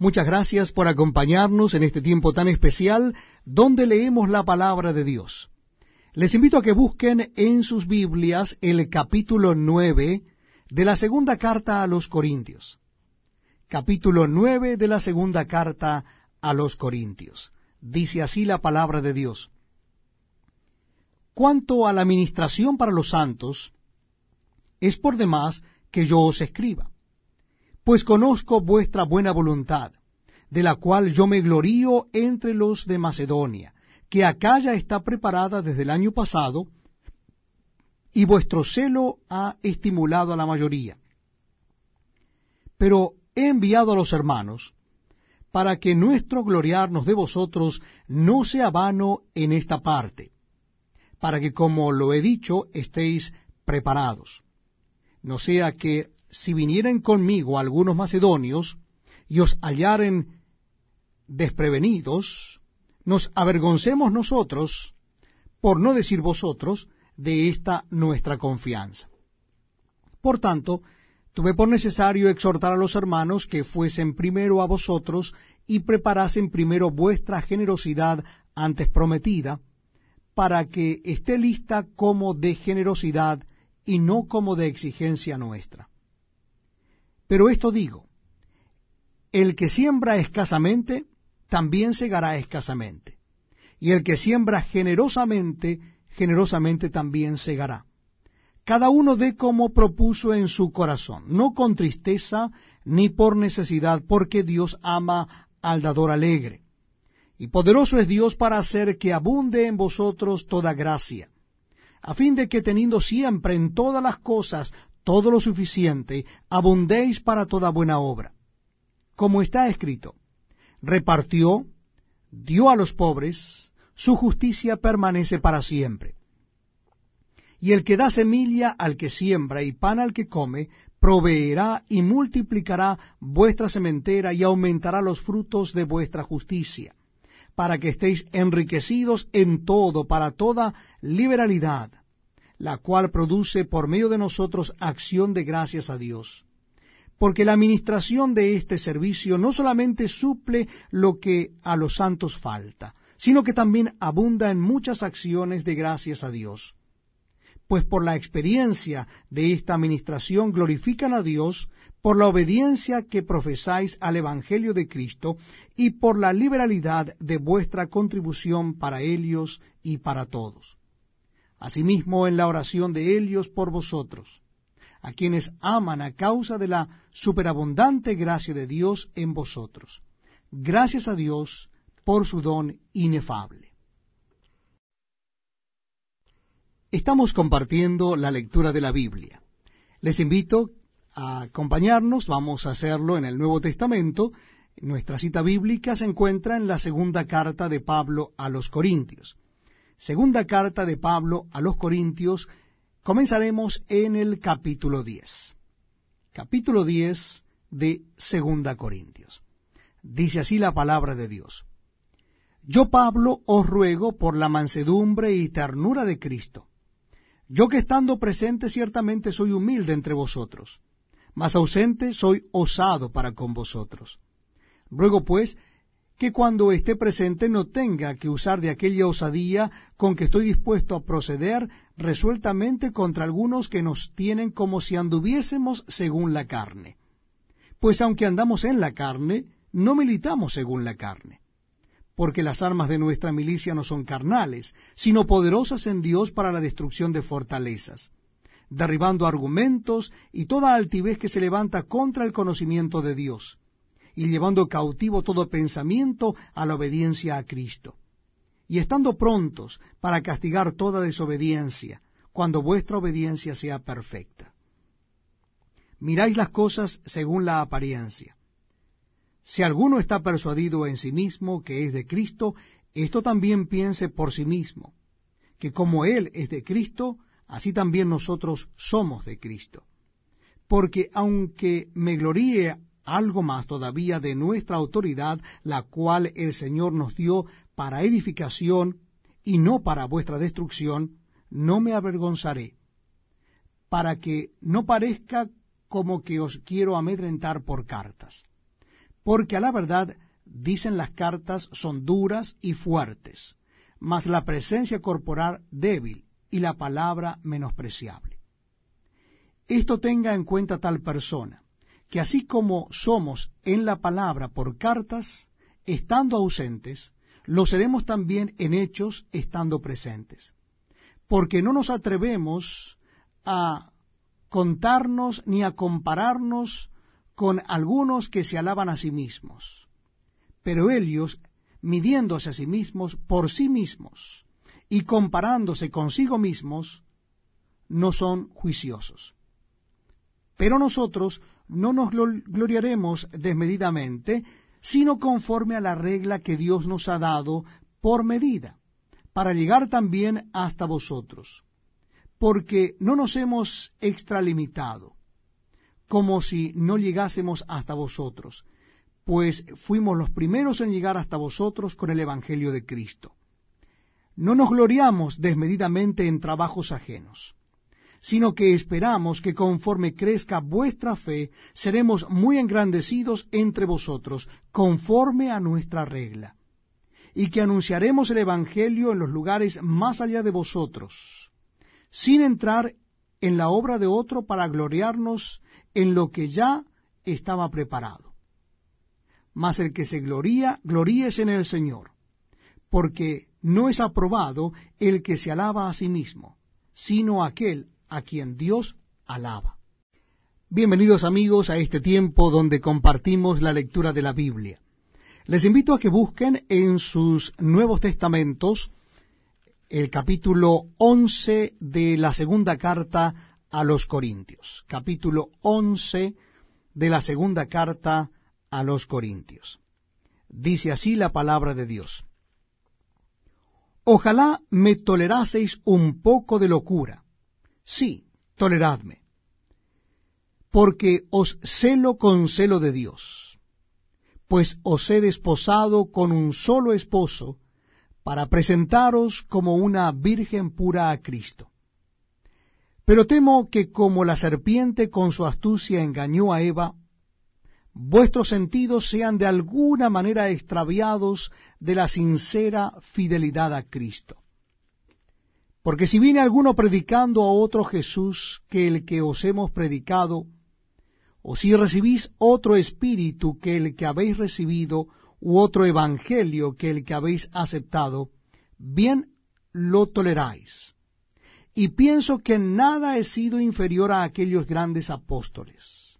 Muchas gracias por acompañarnos en este tiempo tan especial donde leemos la palabra de Dios. Les invito a que busquen en sus Biblias el capítulo nueve de la segunda carta a los Corintios. Capítulo nueve de la segunda carta a los Corintios. Dice así la palabra de Dios. Cuanto a la ministración para los santos, es por demás que yo os escriba pues conozco vuestra buena voluntad, de la cual yo me glorío entre los de Macedonia, que acá ya está preparada desde el año pasado, y vuestro celo ha estimulado a la mayoría. Pero he enviado a los hermanos, para que nuestro gloriarnos de vosotros no sea vano en esta parte, para que, como lo he dicho, estéis preparados. No sea que si vinieren conmigo algunos macedonios y os hallaren desprevenidos, nos avergoncemos nosotros, por no decir vosotros, de esta nuestra confianza. Por tanto, tuve por necesario exhortar a los hermanos que fuesen primero a vosotros y preparasen primero vuestra generosidad antes prometida, para que esté lista como de generosidad y no como de exigencia nuestra. Pero esto digo, el que siembra escasamente, también segará escasamente. Y el que siembra generosamente, generosamente también segará. Cada uno dé como propuso en su corazón, no con tristeza ni por necesidad, porque Dios ama al dador alegre. Y poderoso es Dios para hacer que abunde en vosotros toda gracia, a fin de que teniendo siempre en todas las cosas todo lo suficiente, abundéis para toda buena obra. Como está escrito, repartió, dio a los pobres, su justicia permanece para siempre. Y el que da semilla al que siembra y pan al que come, proveerá y multiplicará vuestra sementera y aumentará los frutos de vuestra justicia, para que estéis enriquecidos en todo, para toda liberalidad la cual produce por medio de nosotros acción de gracias a Dios. Porque la administración de este servicio no solamente suple lo que a los santos falta, sino que también abunda en muchas acciones de gracias a Dios. Pues por la experiencia de esta administración glorifican a Dios por la obediencia que profesáis al Evangelio de Cristo y por la liberalidad de vuestra contribución para ellos y para todos asimismo en la oración de ellos por vosotros, a quienes aman a causa de la superabundante gracia de Dios en vosotros. Gracias a Dios por su don inefable. Estamos compartiendo la lectura de la Biblia. Les invito a acompañarnos, vamos a hacerlo en el Nuevo Testamento. Nuestra cita bíblica se encuentra en la segunda carta de Pablo a los Corintios. Segunda carta de Pablo a los Corintios, comenzaremos en el capítulo 10. Capítulo 10 de Segunda Corintios. Dice así la palabra de Dios. Yo, Pablo, os ruego por la mansedumbre y ternura de Cristo. Yo que estando presente ciertamente soy humilde entre vosotros, mas ausente soy osado para con vosotros. Ruego pues que cuando esté presente no tenga que usar de aquella osadía con que estoy dispuesto a proceder resueltamente contra algunos que nos tienen como si anduviésemos según la carne. Pues aunque andamos en la carne, no militamos según la carne. Porque las armas de nuestra milicia no son carnales, sino poderosas en Dios para la destrucción de fortalezas, derribando argumentos y toda altivez que se levanta contra el conocimiento de Dios y llevando cautivo todo pensamiento a la obediencia a Cristo, y estando prontos para castigar toda desobediencia, cuando vuestra obediencia sea perfecta. Miráis las cosas según la apariencia. Si alguno está persuadido en sí mismo que es de Cristo, esto también piense por sí mismo, que como Él es de Cristo, así también nosotros somos de Cristo. Porque aunque me gloríe algo más todavía de nuestra autoridad, la cual el Señor nos dio para edificación y no para vuestra destrucción, no me avergonzaré, para que no parezca como que os quiero amedrentar por cartas. porque a la verdad dicen las cartas son duras y fuertes, mas la presencia corporal débil y la palabra menospreciable. Esto tenga en cuenta tal persona, que así como somos en la palabra por cartas, estando ausentes, lo seremos también en hechos estando presentes. Porque no nos atrevemos a contarnos ni a compararnos con algunos que se alaban a sí mismos. Pero ellos, midiéndose a sí mismos por sí mismos y comparándose consigo mismos, no son juiciosos. Pero nosotros no nos gloriaremos desmedidamente, sino conforme a la regla que Dios nos ha dado por medida, para llegar también hasta vosotros, porque no nos hemos extralimitado, como si no llegásemos hasta vosotros, pues fuimos los primeros en llegar hasta vosotros con el Evangelio de Cristo. No nos gloriamos desmedidamente en trabajos ajenos sino que esperamos que conforme crezca vuestra fe, seremos muy engrandecidos entre vosotros, conforme a nuestra regla, y que anunciaremos el Evangelio en los lugares más allá de vosotros, sin entrar en la obra de otro para gloriarnos en lo que ya estaba preparado. Mas el que se gloría, gloríese en el Señor, porque no es aprobado el que se alaba a sí mismo, sino aquel a quien Dios alaba. Bienvenidos amigos a este tiempo donde compartimos la lectura de la Biblia. Les invito a que busquen en sus Nuevos Testamentos el capítulo 11 de la segunda carta a los Corintios. Capítulo 11 de la segunda carta a los Corintios. Dice así la palabra de Dios. Ojalá me toleraseis un poco de locura Sí, toleradme, porque os celo con celo de Dios, pues os he desposado con un solo esposo, para presentaros como una virgen pura a Cristo. Pero temo que como la serpiente con su astucia engañó a Eva, vuestros sentidos sean de alguna manera extraviados de la sincera fidelidad a Cristo. Porque si viene alguno predicando a otro Jesús que el que os hemos predicado, o si recibís otro espíritu que el que habéis recibido, u otro evangelio que el que habéis aceptado, bien lo toleráis. Y pienso que nada he sido inferior a aquellos grandes apóstoles.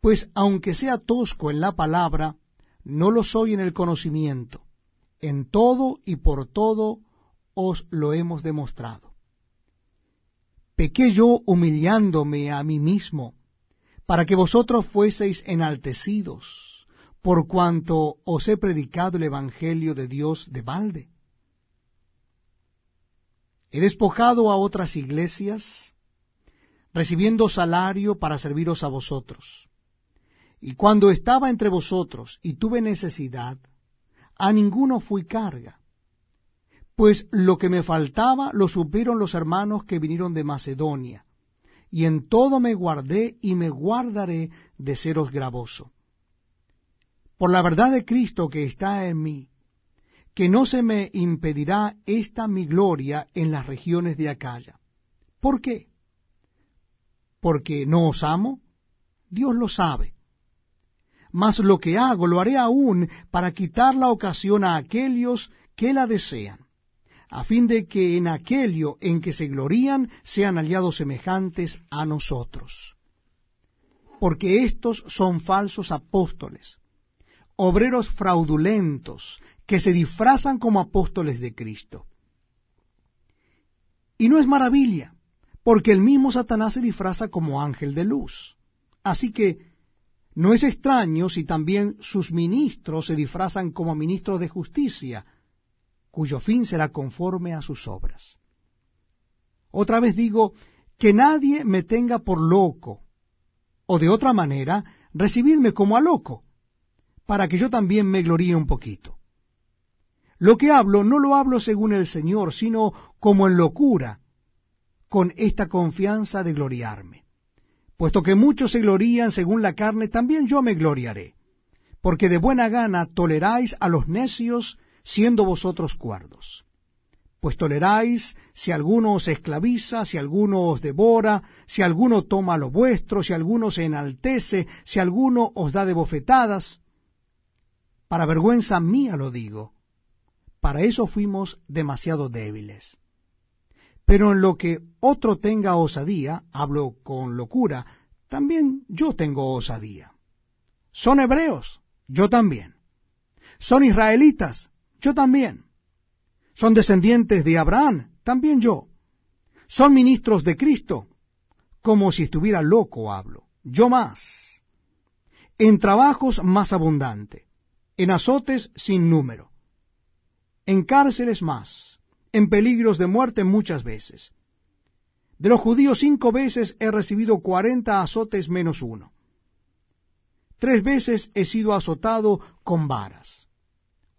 Pues aunque sea tosco en la palabra, no lo soy en el conocimiento. En todo y por todo os lo hemos demostrado. Pequé yo humillándome a mí mismo, para que vosotros fueseis enaltecidos, por cuanto os he predicado el Evangelio de Dios de balde. He despojado a otras iglesias, recibiendo salario para serviros a vosotros. Y cuando estaba entre vosotros y tuve necesidad, a ninguno fui carga pues lo que me faltaba lo supieron los hermanos que vinieron de Macedonia, y en todo me guardé y me guardaré de seros gravoso. Por la verdad de Cristo que está en mí, que no se me impedirá esta mi gloria en las regiones de Acaya. ¿Por qué? ¿Porque no os amo? Dios lo sabe. Mas lo que hago lo haré aún para quitar la ocasión a aquellos que la desean a fin de que en aquello en que se glorían sean aliados semejantes a nosotros. Porque estos son falsos apóstoles, obreros fraudulentos, que se disfrazan como apóstoles de Cristo. Y no es maravilla, porque el mismo Satanás se disfraza como ángel de luz. Así que no es extraño si también sus ministros se disfrazan como ministros de justicia, cuyo fin será conforme a sus obras. Otra vez digo, que nadie me tenga por loco, o de otra manera, recibidme como a loco, para que yo también me gloríe un poquito. Lo que hablo no lo hablo según el Señor, sino como en locura, con esta confianza de gloriarme. Puesto que muchos se glorían según la carne, también yo me gloriaré porque de buena gana toleráis a los necios, siendo vosotros cuerdos. Pues toleráis si alguno os esclaviza, si alguno os devora, si alguno toma lo vuestro, si alguno se enaltece, si alguno os da de bofetadas. Para vergüenza mía lo digo. Para eso fuimos demasiado débiles. Pero en lo que otro tenga osadía, hablo con locura, también yo tengo osadía. Son hebreos, yo también. Son israelitas, yo también. Son descendientes de Abraham, también yo. Son ministros de Cristo, como si estuviera loco hablo, yo más. En trabajos más abundante, en azotes sin número, en cárceles más, en peligros de muerte muchas veces. De los judíos cinco veces he recibido cuarenta azotes menos uno. Tres veces he sido azotado con varas,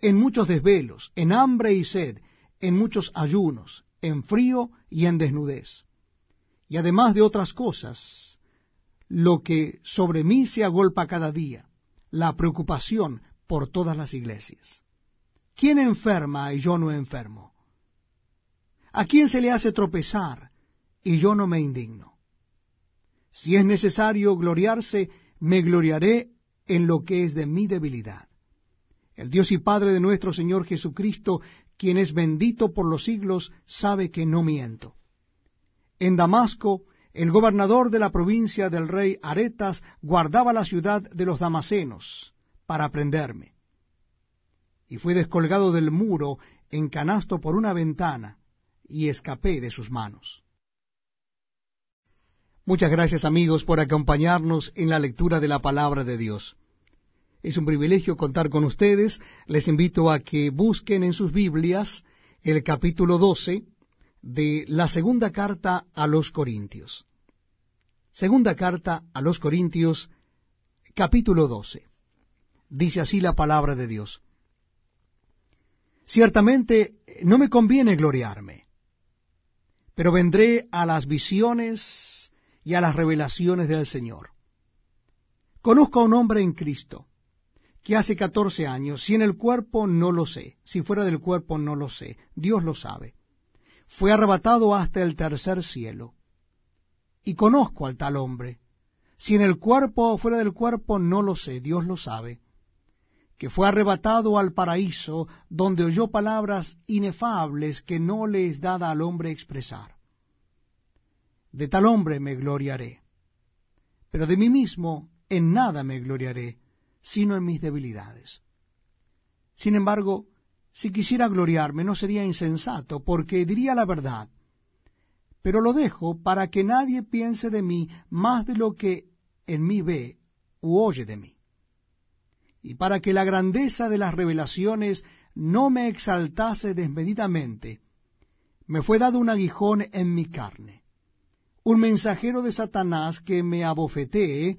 en muchos desvelos, en hambre y sed, en muchos ayunos, en frío y en desnudez. Y además de otras cosas, lo que sobre mí se agolpa cada día, la preocupación por todas las iglesias. ¿Quién enferma y yo no enfermo? ¿A quién se le hace tropezar y yo no me indigno? Si es necesario gloriarse, me gloriaré en lo que es de mi debilidad. El Dios y Padre de nuestro Señor Jesucristo, quien es bendito por los siglos, sabe que no miento. En Damasco, el gobernador de la provincia del rey Aretas guardaba la ciudad de los damasenos para prenderme. Y fui descolgado del muro en canasto por una ventana, y escapé de sus manos. Muchas gracias amigos por acompañarnos en la lectura de la palabra de Dios. Es un privilegio contar con ustedes. Les invito a que busquen en sus Biblias el capítulo 12 de la segunda carta a los Corintios. Segunda carta a los Corintios, capítulo 12. Dice así la palabra de Dios. Ciertamente no me conviene gloriarme pero vendré a las visiones y a las revelaciones del Señor. Conozco a un hombre en Cristo, que hace catorce años, si en el cuerpo no lo sé, si fuera del cuerpo no lo sé, Dios lo sabe, fue arrebatado hasta el tercer cielo. Y conozco al tal hombre, si en el cuerpo o fuera del cuerpo no lo sé, Dios lo sabe, que fue arrebatado al paraíso, donde oyó palabras inefables que no le es dada al hombre expresar. De tal hombre me gloriaré, pero de mí mismo en nada me gloriaré, sino en mis debilidades. Sin embargo, si quisiera gloriarme no sería insensato, porque diría la verdad, pero lo dejo para que nadie piense de mí más de lo que en mí ve u oye de mí y para que la grandeza de las revelaciones no me exaltase desmedidamente, me fue dado un aguijón en mi carne, un mensajero de Satanás que me abofetee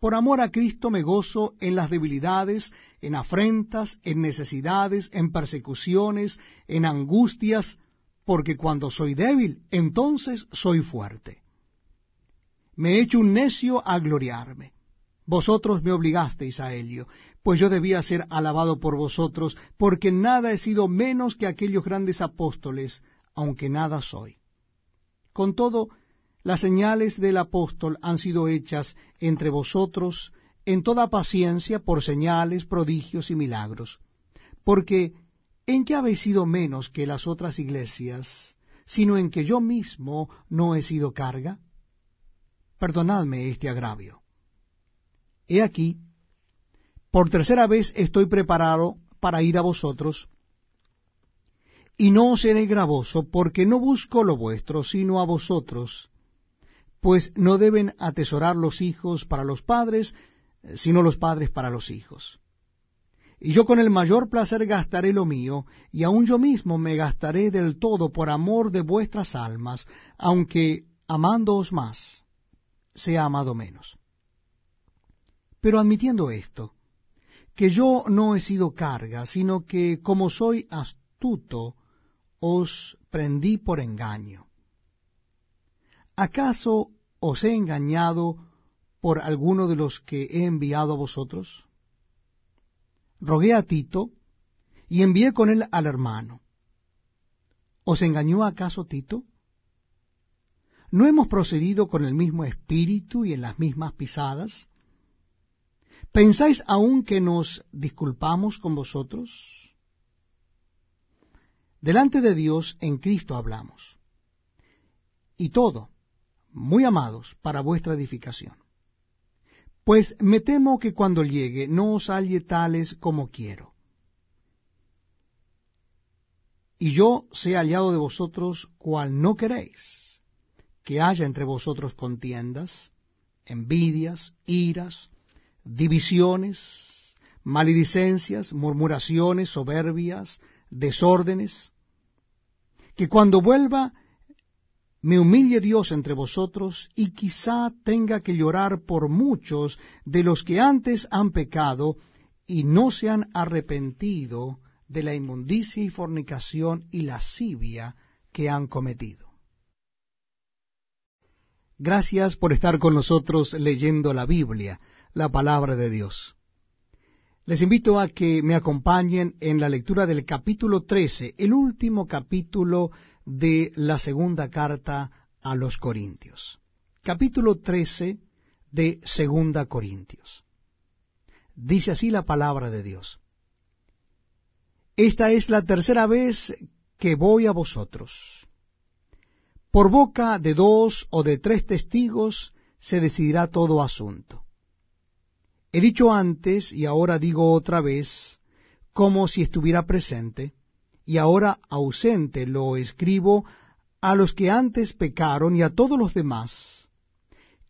por amor a Cristo me gozo en las debilidades, en afrentas, en necesidades, en persecuciones, en angustias, porque cuando soy débil, entonces soy fuerte. Me he hecho un necio a gloriarme vosotros me obligasteis a ello, pues yo debía ser alabado por vosotros, porque nada he sido menos que aquellos grandes apóstoles, aunque nada soy. Con todo, las señales del apóstol han sido hechas entre vosotros en toda paciencia por señales, prodigios y milagros, porque ¿en qué habéis sido menos que las otras iglesias, sino en que yo mismo no he sido carga? Perdonadme este agravio. He aquí, por tercera vez estoy preparado para ir a vosotros, y no os seré gravoso, porque no busco lo vuestro, sino a vosotros, pues no deben atesorar los hijos para los padres, sino los padres para los hijos. Y yo con el mayor placer gastaré lo mío, y aun yo mismo me gastaré del todo por amor de vuestras almas, aunque amándoos más, sea amado menos. Pero admitiendo esto, que yo no he sido carga, sino que como soy astuto, os prendí por engaño. ¿Acaso os he engañado por alguno de los que he enviado a vosotros? Rogué a Tito y envié con él al hermano. ¿Os engañó acaso Tito? ¿No hemos procedido con el mismo espíritu y en las mismas pisadas? ¿Pensáis aún que nos disculpamos con vosotros? Delante de Dios en Cristo hablamos. Y todo, muy amados, para vuestra edificación. Pues me temo que cuando llegue no os halle tales como quiero. Y yo sea hallado de vosotros cual no queréis, que haya entre vosotros contiendas, envidias, iras, divisiones, maledicencias, murmuraciones, soberbias, desórdenes, que cuando vuelva me humille Dios entre vosotros y quizá tenga que llorar por muchos de los que antes han pecado y no se han arrepentido de la inmundicia y fornicación y lascivia que han cometido. Gracias por estar con nosotros leyendo la Biblia la palabra de Dios. Les invito a que me acompañen en la lectura del capítulo 13, el último capítulo de la segunda carta a los Corintios. Capítulo 13 de Segunda Corintios. Dice así la palabra de Dios. Esta es la tercera vez que voy a vosotros. Por boca de dos o de tres testigos se decidirá todo asunto. He dicho antes y ahora digo otra vez, como si estuviera presente, y ahora ausente lo escribo a los que antes pecaron y a todos los demás,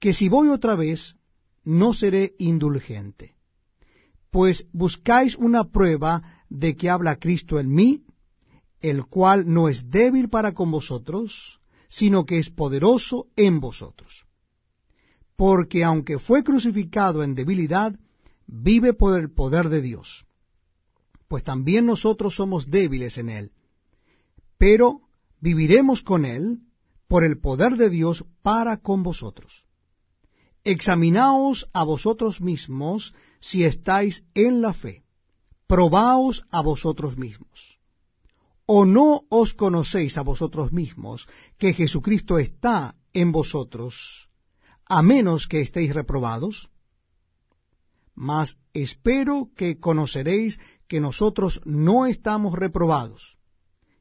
que si voy otra vez, no seré indulgente. Pues buscáis una prueba de que habla Cristo en mí, el cual no es débil para con vosotros, sino que es poderoso en vosotros porque aunque fue crucificado en debilidad, vive por el poder de Dios. Pues también nosotros somos débiles en él, pero viviremos con él por el poder de Dios para con vosotros. Examinaos a vosotros mismos si estáis en la fe. Probaos a vosotros mismos. ¿O no os conocéis a vosotros mismos que Jesucristo está en vosotros? a menos que estéis reprobados? Mas espero que conoceréis que nosotros no estamos reprobados,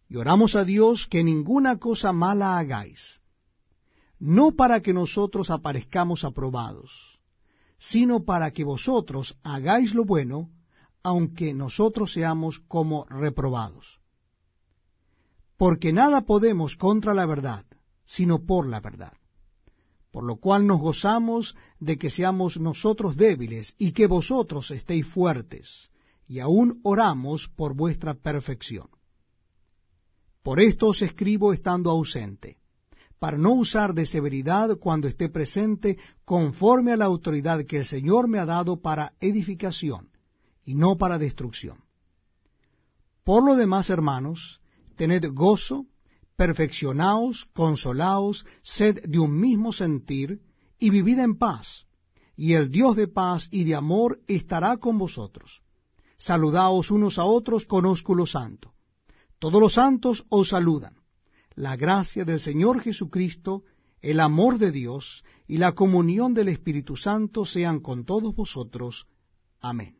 y oramos a Dios que ninguna cosa mala hagáis, no para que nosotros aparezcamos aprobados, sino para que vosotros hagáis lo bueno, aunque nosotros seamos como reprobados. Porque nada podemos contra la verdad, sino por la verdad por lo cual nos gozamos de que seamos nosotros débiles y que vosotros estéis fuertes, y aún oramos por vuestra perfección. Por esto os escribo estando ausente, para no usar de severidad cuando esté presente conforme a la autoridad que el Señor me ha dado para edificación y no para destrucción. Por lo demás, hermanos, tened gozo, perfeccionaos, consolaos, sed de un mismo sentir, y vivid en paz, y el Dios de paz y de amor estará con vosotros. Saludaos unos a otros con ósculo santo. Todos los santos os saludan. La gracia del Señor Jesucristo, el amor de Dios y la comunión del Espíritu Santo sean con todos vosotros. Amén.